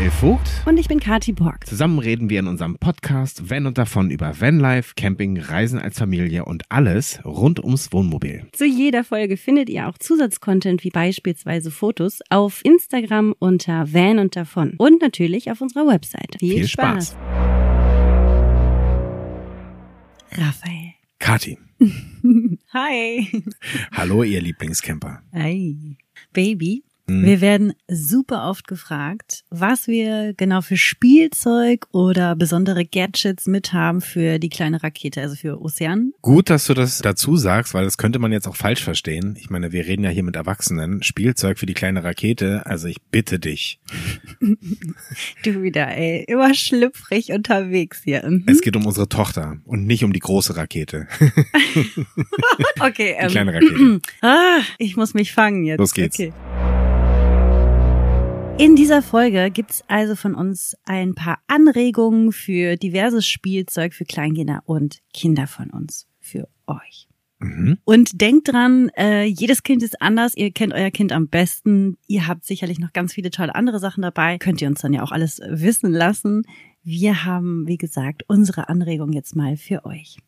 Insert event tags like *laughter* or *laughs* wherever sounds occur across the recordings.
Raphael Vogt. Und ich bin Kati Borg. Zusammen reden wir in unserem Podcast Van und davon über Vanlife, Camping, Reisen als Familie und alles rund ums Wohnmobil. Zu jeder Folge findet ihr auch Zusatzcontent wie beispielsweise Fotos auf Instagram unter Van und davon und natürlich auf unserer Website. Viel, Viel Spaß. Spaß. Raphael. Kati. *laughs* Hi. Hallo, ihr Lieblingscamper. Hi. Baby, Mhm. Wir werden super oft gefragt, was wir genau für Spielzeug oder besondere Gadgets mit haben für die kleine Rakete, also für Ozean. Gut, dass du das dazu sagst, weil das könnte man jetzt auch falsch verstehen. Ich meine, wir reden ja hier mit Erwachsenen. Spielzeug für die kleine Rakete, also ich bitte dich. *laughs* du wieder, ey, immer schlüpfrig unterwegs hier. Mhm. Es geht um unsere Tochter und nicht um die große Rakete. *laughs* okay, *laughs* die ähm, kleine Rakete. *clears throat* ah, ich muss mich fangen jetzt. Los geht's. Okay. In dieser Folge gibt's also von uns ein paar Anregungen für diverses Spielzeug für Kleinkinder und Kinder von uns, für euch. Mhm. Und denkt dran, äh, jedes Kind ist anders, ihr kennt euer Kind am besten, ihr habt sicherlich noch ganz viele tolle andere Sachen dabei, könnt ihr uns dann ja auch alles wissen lassen. Wir haben, wie gesagt, unsere Anregung jetzt mal für euch.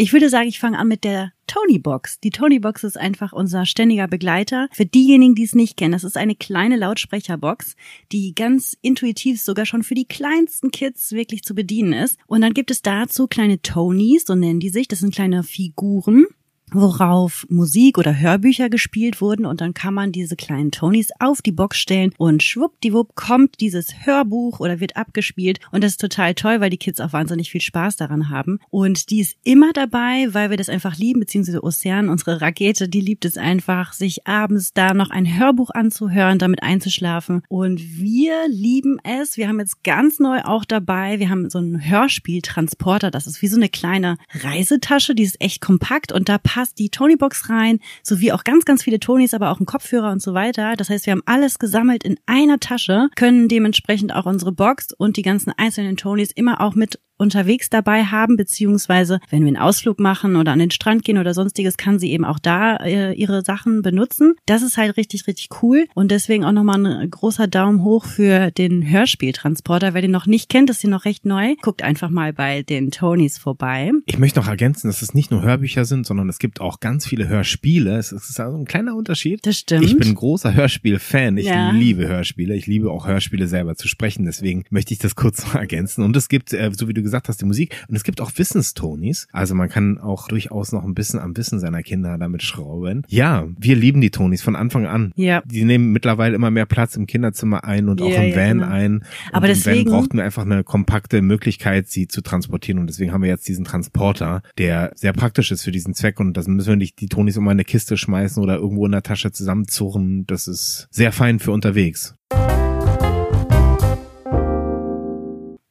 Ich würde sagen, ich fange an mit der Tony Box. Die Tony Box ist einfach unser ständiger Begleiter. Für diejenigen, die es nicht kennen, das ist eine kleine Lautsprecherbox, die ganz intuitiv sogar schon für die kleinsten Kids wirklich zu bedienen ist. Und dann gibt es dazu kleine Tonys, so nennen die sich. Das sind kleine Figuren worauf Musik oder Hörbücher gespielt wurden. Und dann kann man diese kleinen Tonys auf die Box stellen und schwuppdiwupp kommt dieses Hörbuch oder wird abgespielt. Und das ist total toll, weil die Kids auch wahnsinnig viel Spaß daran haben. Und die ist immer dabei, weil wir das einfach lieben, beziehungsweise Ocean, unsere Rakete, die liebt es einfach, sich abends da noch ein Hörbuch anzuhören, damit einzuschlafen. Und wir lieben es, wir haben jetzt ganz neu auch dabei, wir haben so einen Hörspieltransporter, das ist wie so eine kleine Reisetasche, die ist echt kompakt und da passt die Tony-Box rein, sowie auch ganz, ganz viele Tonys, aber auch ein Kopfhörer und so weiter. Das heißt, wir haben alles gesammelt in einer Tasche, können dementsprechend auch unsere Box und die ganzen einzelnen Tonys immer auch mit unterwegs dabei haben, beziehungsweise wenn wir einen Ausflug machen oder an den Strand gehen oder sonstiges, kann sie eben auch da äh, ihre Sachen benutzen. Das ist halt richtig, richtig cool und deswegen auch nochmal ein großer Daumen hoch für den Hörspieltransporter. Wer den noch nicht kennt, ist hier noch recht neu. Guckt einfach mal bei den Tonys vorbei. Ich möchte noch ergänzen, dass es nicht nur Hörbücher sind, sondern es gibt auch ganz viele Hörspiele. Es ist also ein kleiner Unterschied. Das stimmt. Ich bin großer Hörspiel-Fan. Ich ja. liebe Hörspiele. Ich liebe auch Hörspiele selber zu sprechen. Deswegen möchte ich das kurz noch ergänzen. Und es gibt, äh, so wie du gesagt hast, die Musik. Und es gibt auch Wissenstonis. Also man kann auch durchaus noch ein bisschen am Wissen seiner Kinder damit schrauben. Ja, wir lieben die Tonis von Anfang an. Ja. Die nehmen mittlerweile immer mehr Platz im Kinderzimmer ein und auch ja, im Van ja, genau. ein. Und Aber deswegen Van brauchten wir einfach eine kompakte Möglichkeit, sie zu transportieren. Und deswegen haben wir jetzt diesen Transporter, der sehr praktisch ist für diesen Zweck. Und das müssen wir nicht die Tonis immer in eine Kiste schmeißen oder irgendwo in der Tasche zusammenzurren. Das ist sehr fein für unterwegs.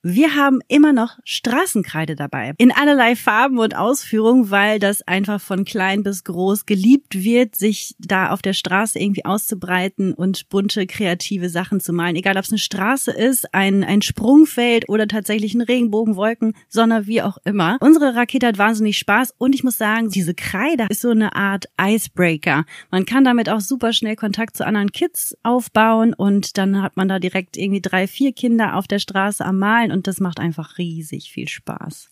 Wir haben immer noch Straßenkreide dabei. In allerlei Farben und Ausführungen, weil das einfach von klein bis groß geliebt wird, sich da auf der Straße irgendwie auszubreiten und bunte, kreative Sachen zu malen. Egal, ob es eine Straße ist, ein, ein Sprungfeld oder tatsächlich ein Regenbogen, Wolken, Sonne, wie auch immer. Unsere Rakete hat wahnsinnig Spaß und ich muss sagen, diese Kreide ist so eine Art Icebreaker. Man kann damit auch super schnell Kontakt zu anderen Kids aufbauen und dann hat man da direkt irgendwie drei, vier Kinder auf der Straße am Malen und das macht einfach riesig viel Spaß.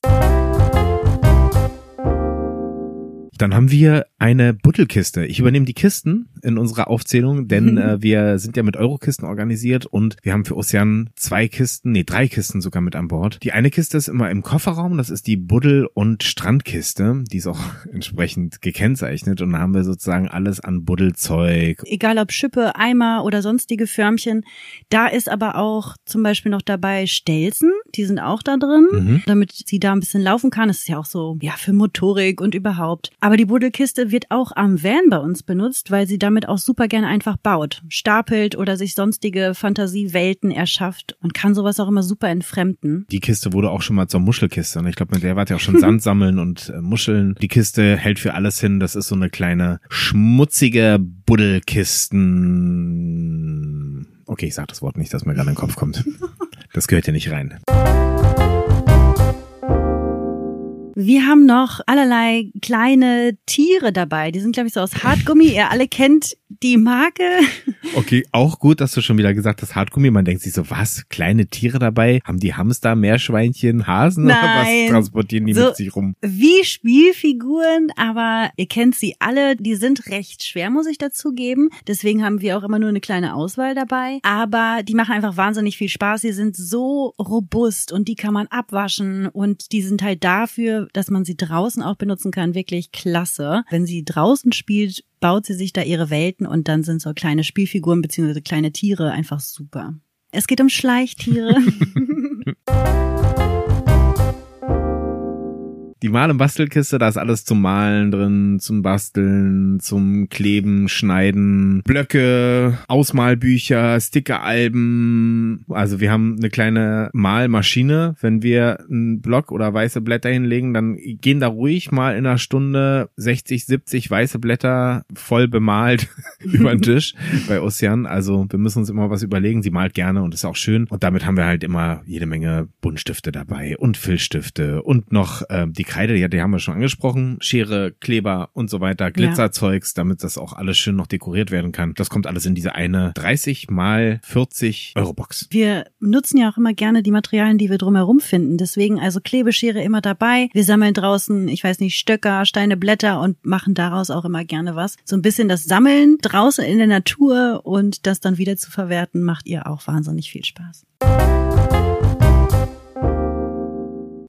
Dann haben wir eine Buttelkiste. Ich übernehme die Kisten in unserer Aufzählung, denn *laughs* äh, wir sind ja mit Eurokisten organisiert und wir haben für Ocean zwei Kisten, nee, drei Kisten sogar mit an Bord. Die eine Kiste ist immer im Kofferraum, das ist die Buddel- und Strandkiste. Die ist auch *laughs* entsprechend gekennzeichnet und da haben wir sozusagen alles an Buddelzeug. Egal ob Schippe, Eimer oder sonstige Förmchen. Da ist aber auch zum Beispiel noch dabei Stelzen, die sind auch da drin, mhm. damit sie da ein bisschen laufen kann. Das ist ja auch so, ja, für Motorik und überhaupt. Aber die Buddelkiste wird auch am Van bei uns benutzt, weil sie damit auch super gerne einfach baut, stapelt oder sich sonstige Fantasiewelten erschafft und kann sowas auch immer super entfremden. Die Kiste wurde auch schon mal zur Muschelkiste und ich glaube, mit der wart ihr auch schon *laughs* Sand sammeln und äh, Muscheln. Die Kiste hält für alles hin. Das ist so eine kleine schmutzige Buddelkisten. Okay, ich sag das Wort nicht, das mir gerade in den Kopf kommt. *laughs* Das gehört hier nicht rein. Wir haben noch allerlei kleine Tiere dabei. Die sind, glaube ich, so aus Hartgummi. Ihr alle kennt die Marke. *laughs* Okay, auch gut, dass du schon wieder gesagt hast, Hartgummi. Man denkt sich so, was? Kleine Tiere dabei? Haben die Hamster, Meerschweinchen, Hasen Nein. oder was transportieren die So- mit sich rum? Wie Spielfiguren, aber ihr kennt sie alle. Die sind recht schwer, muss ich dazugeben. Deswegen haben wir auch immer nur eine kleine Auswahl dabei. Aber die machen einfach wahnsinnig viel Spaß. Sie sind so robust und die kann man abwaschen und die sind halt dafür, dass man sie draußen auch benutzen kann, wirklich klasse. Wenn sie draußen spielt, baut sie sich da ihre Welten und dann sind so kleine Spielfiguren beziehungsweise kleine Tiere einfach super. Es geht um Schleichtiere. *laughs* *laughs* Die Mal- und Bastelkiste, da ist alles zum Malen drin, zum Basteln, zum Kleben, Schneiden, Blöcke, Ausmalbücher, Stickeralben. Also wir haben eine kleine Malmaschine. Wenn wir einen Block oder weiße Blätter hinlegen, dann gehen da ruhig mal in einer Stunde 60, 70 weiße Blätter voll bemalt *laughs* über den Tisch *laughs* bei Ossian. Also wir müssen uns immer was überlegen. Sie malt gerne und ist auch schön. Und damit haben wir halt immer jede Menge Buntstifte dabei und Filzstifte und noch ähm, die Kreide, ja, die haben wir schon angesprochen. Schere, Kleber und so weiter, Glitzerzeugs, damit das auch alles schön noch dekoriert werden kann. Das kommt alles in diese eine 30 mal 40 Euro Box. Wir nutzen ja auch immer gerne die Materialien, die wir drumherum finden. Deswegen also Klebeschere immer dabei. Wir sammeln draußen, ich weiß nicht, Stöcker, Steine, Blätter und machen daraus auch immer gerne was. So ein bisschen das Sammeln draußen in der Natur und das dann wieder zu verwerten, macht ihr auch wahnsinnig viel Spaß.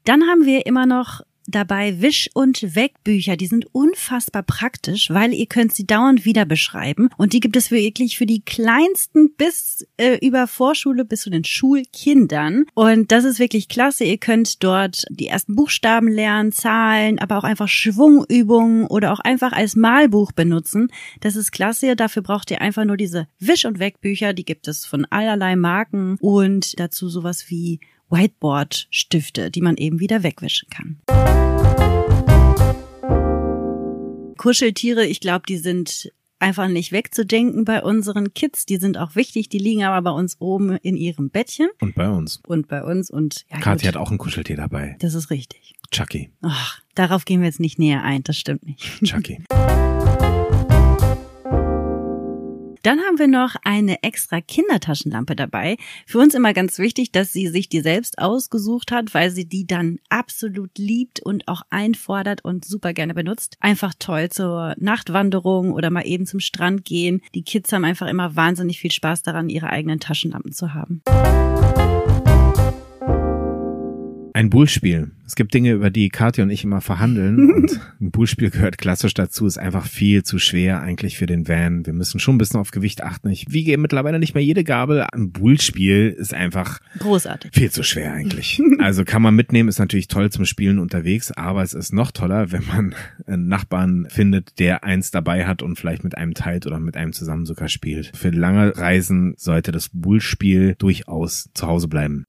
Dann haben wir immer noch dabei Wisch- und Wegbücher. Die sind unfassbar praktisch, weil ihr könnt sie dauernd wieder beschreiben. Und die gibt es wirklich für die kleinsten bis äh, über Vorschule bis zu den Schulkindern. Und das ist wirklich klasse. Ihr könnt dort die ersten Buchstaben lernen, Zahlen, aber auch einfach Schwungübungen oder auch einfach als Malbuch benutzen. Das ist klasse. Dafür braucht ihr einfach nur diese Wisch- und Wegbücher. Die gibt es von allerlei Marken und dazu sowas wie Whiteboard-Stifte, die man eben wieder wegwischen kann. Kuscheltiere, ich glaube, die sind einfach nicht wegzudenken bei unseren Kids. Die sind auch wichtig, die liegen aber bei uns oben in ihrem Bettchen Und bei uns. und bei uns und ja, Kathi hat auch ein Kuscheltier dabei. das ist richtig. Chucky. Ach, darauf gehen wir jetzt nicht näher ein, das stimmt nicht. Chucky. *laughs* Dann haben wir noch eine extra Kindertaschenlampe dabei. Für uns immer ganz wichtig, dass sie sich die selbst ausgesucht hat, weil sie die dann absolut liebt und auch einfordert und super gerne benutzt. Einfach toll zur Nachtwanderung oder mal eben zum Strand gehen. Die Kids haben einfach immer wahnsinnig viel Spaß daran, ihre eigenen Taschenlampen zu haben. Ein Bullspiel. Es gibt Dinge, über die Kathi und ich immer verhandeln *laughs* und ein Bullspiel gehört klassisch dazu, ist einfach viel zu schwer eigentlich für den Van. Wir müssen schon ein bisschen auf Gewicht achten. Ich wiege mittlerweile nicht mehr jede Gabel. Ein Bullspiel ist einfach Großartig. viel zu schwer eigentlich. *laughs* Also kann man mitnehmen, ist natürlich toll zum Spielen unterwegs, aber es ist noch toller, wenn man einen Nachbarn findet, der eins dabei hat und vielleicht mit einem teilt oder mit einem zusammen sogar spielt. Für lange Reisen sollte das Bullspiel durchaus zu Hause bleiben.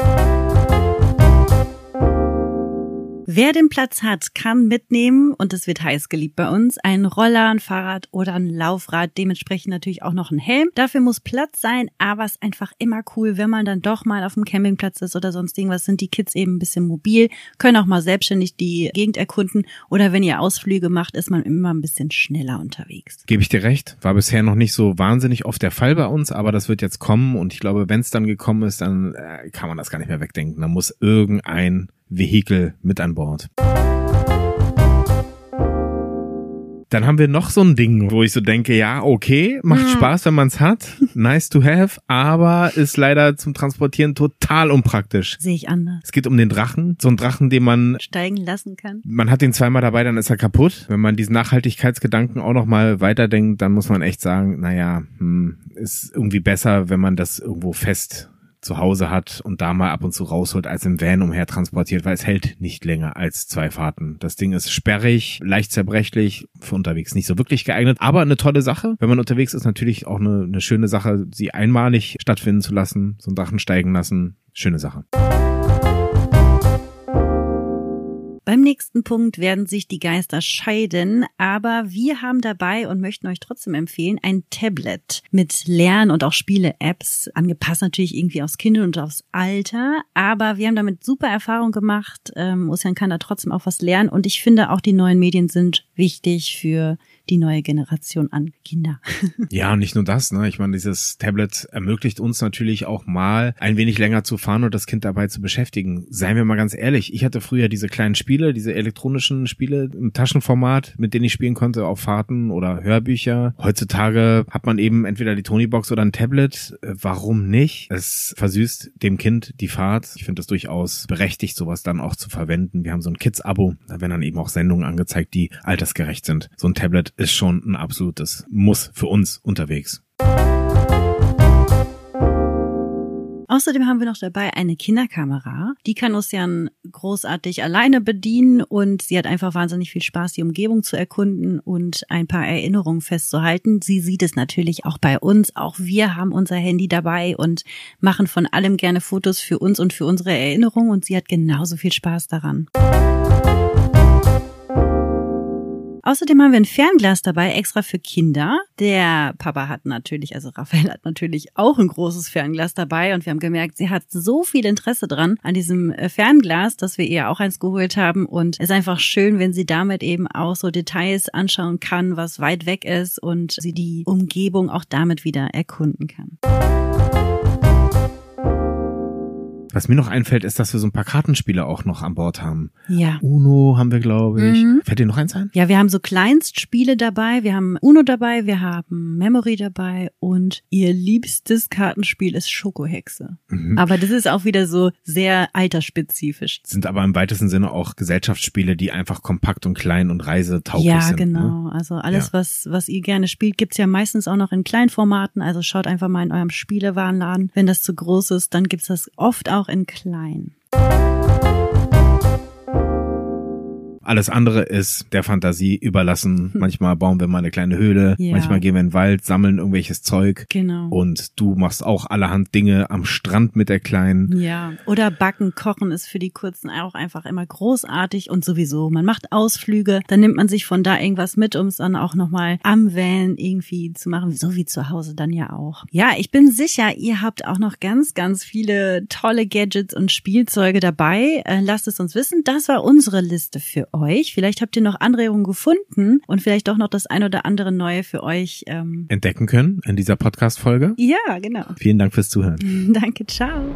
Wer den Platz hat, kann mitnehmen und es wird heiß geliebt bei uns. Ein Roller, ein Fahrrad oder ein Laufrad, dementsprechend natürlich auch noch ein Helm. Dafür muss Platz sein, aber es ist einfach immer cool, wenn man dann doch mal auf dem Campingplatz ist oder sonst irgendwas, sind die Kids eben ein bisschen mobil, können auch mal selbstständig die Gegend erkunden oder wenn ihr Ausflüge macht, ist man immer ein bisschen schneller unterwegs. Gebe ich dir recht. War bisher noch nicht so wahnsinnig oft der Fall bei uns, aber das wird jetzt kommen und ich glaube, wenn es dann gekommen ist, dann äh, kann man das gar nicht mehr wegdenken. Da muss irgendein Vehikel mit an Bord. Dann haben wir noch so ein Ding, wo ich so denke, ja, okay, macht Hm. Spaß, wenn man es hat, *laughs* nice to have, aber ist leider zum Transportieren total unpraktisch. Sehe ich anders. Es geht um den Drachen, so ein Drachen, den man Steigen lassen kann. man hat den zweimal dabei, dann ist er kaputt. Wenn man diesen Nachhaltigkeitsgedanken auch noch mal weiterdenkt, dann muss man echt sagen, naja, hm, ist irgendwie besser, wenn man das irgendwo fest zu Hause hat und da mal ab und zu rausholt, als im Van umher transportiert, weil es hält nicht länger als zwei Fahrten. Das Ding ist sperrig, leicht zerbrechlich, für unterwegs nicht so wirklich geeignet, aber eine tolle Sache. Wenn man unterwegs ist, natürlich auch eine, eine schöne Sache, sie einmalig stattfinden zu lassen, so einen Drachen steigen lassen. Schöne Sache. Beim nächsten Punkt werden sich die Geister scheiden, aber wir haben dabei und möchten euch trotzdem empfehlen ein Tablet mit Lern- und auch Spiele-Apps, angepasst natürlich irgendwie aufs Kind und aufs Alter, aber wir haben damit super Erfahrung gemacht. Ähm, Ocean kann da trotzdem auch was lernen und ich finde auch die neuen Medien sind wichtig für die neue Generation an Kinder. *laughs* Ja, nicht nur das, ne? Ich meine, dieses Tablet ermöglicht uns natürlich auch mal ein wenig länger zu fahren und das Kind dabei zu beschäftigen. Seien wir mal ganz ehrlich, ich hatte früher diese kleinen Spiele, diese elektronischen Spiele im Taschenformat, mit denen ich spielen konnte auf Fahrten oder Hörbücher. Heutzutage hat man eben entweder die Tonybox oder ein Tablet. Äh, Warum nicht? Es versüßt dem Kind die Fahrt. Ich finde das durchaus berechtigt, sowas dann auch zu verwenden. Wir haben so ein Kids-Abo, da werden dann eben auch Sendungen angezeigt, die altersgerecht sind. So ein Tablet ist schon ein absolutes Muss für uns unterwegs. Außerdem haben wir noch dabei eine Kinderkamera. Die kann Ocean großartig alleine bedienen und sie hat einfach wahnsinnig viel Spaß, die Umgebung zu erkunden und ein paar Erinnerungen festzuhalten. Sie sieht es natürlich auch bei uns. Auch wir haben unser Handy dabei und machen von allem gerne Fotos für uns und für unsere Erinnerungen und sie hat genauso viel Spaß daran. Außerdem haben wir ein Fernglas dabei, extra für Kinder. Der Papa hat natürlich, also Raphael hat natürlich auch ein großes Fernglas dabei und wir haben gemerkt, sie hat so viel Interesse dran an diesem äh, Fernglas, dass wir ihr auch eins geholt haben und es ist einfach schön, wenn sie damit eben auch so Details anschauen kann, was weit weg ist und sie die Umgebung auch damit wieder erkunden kann. Was mir noch einfällt, ist, dass wir so ein paar Kartenspiele auch noch an Bord haben. Ja. Uno haben wir, glaube ich. Mhm. Fällt dir noch eins ein? Ja, wir haben so Kleinstspiele dabei, wir haben Uno dabei, wir haben Memory dabei und ihr liebstes Kartenspiel ist Schokohexe. Mhm. Aber das ist auch wieder so sehr altersspezifisch. Sind aber im weitesten Sinne auch Gesellschaftsspiele, die einfach kompakt und klein und reisetauglich Ja, sind. Ne? genau. Also alles, Ja. was, was ihr gerne spielt, gibt's ja meistens auch noch in Kleinformaten. Also schaut einfach mal in eurem Spielewarenladen. Wenn das zu groß ist, dann gibt's das oft auch in klein. Alles andere ist der Fantasie überlassen. Manchmal bauen wir mal eine kleine Höhle, Ja. manchmal gehen wir in den Wald, sammeln irgendwelches Zeug. Genau. Und du machst auch allerhand Dinge am Strand mit der Kleinen. Ja, oder backen, kochen ist für die Kurzen auch einfach immer großartig und sowieso. Man macht Ausflüge, dann nimmt man sich von da irgendwas mit, um es dann auch nochmal am Van irgendwie zu machen, so wie zu Hause dann ja auch. Ja, ich bin sicher, ihr habt auch noch ganz, ganz viele tolle Gadgets und Spielzeuge dabei. Äh, lasst es uns wissen. Das war unsere Liste für euch. Vielleicht habt ihr noch Anregungen gefunden und vielleicht doch noch das ein oder andere Neue für euch. Ähm Entdecken können in dieser Podcast-Folge. ja, genau. Vielen Dank fürs Zuhören. *laughs* Danke, ciao.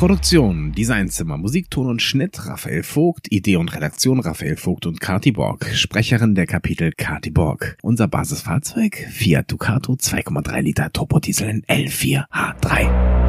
Produktion, Designzimmer, Musikton und Schnitt Raphael Vogt, Idee und Redaktion Raphael Vogt und Kati Borg, Sprecherin der Kapitel Kati Borg. Unser Basisfahrzeug Fiat Ducato 2,3 Liter Turbodiesel in L4H3.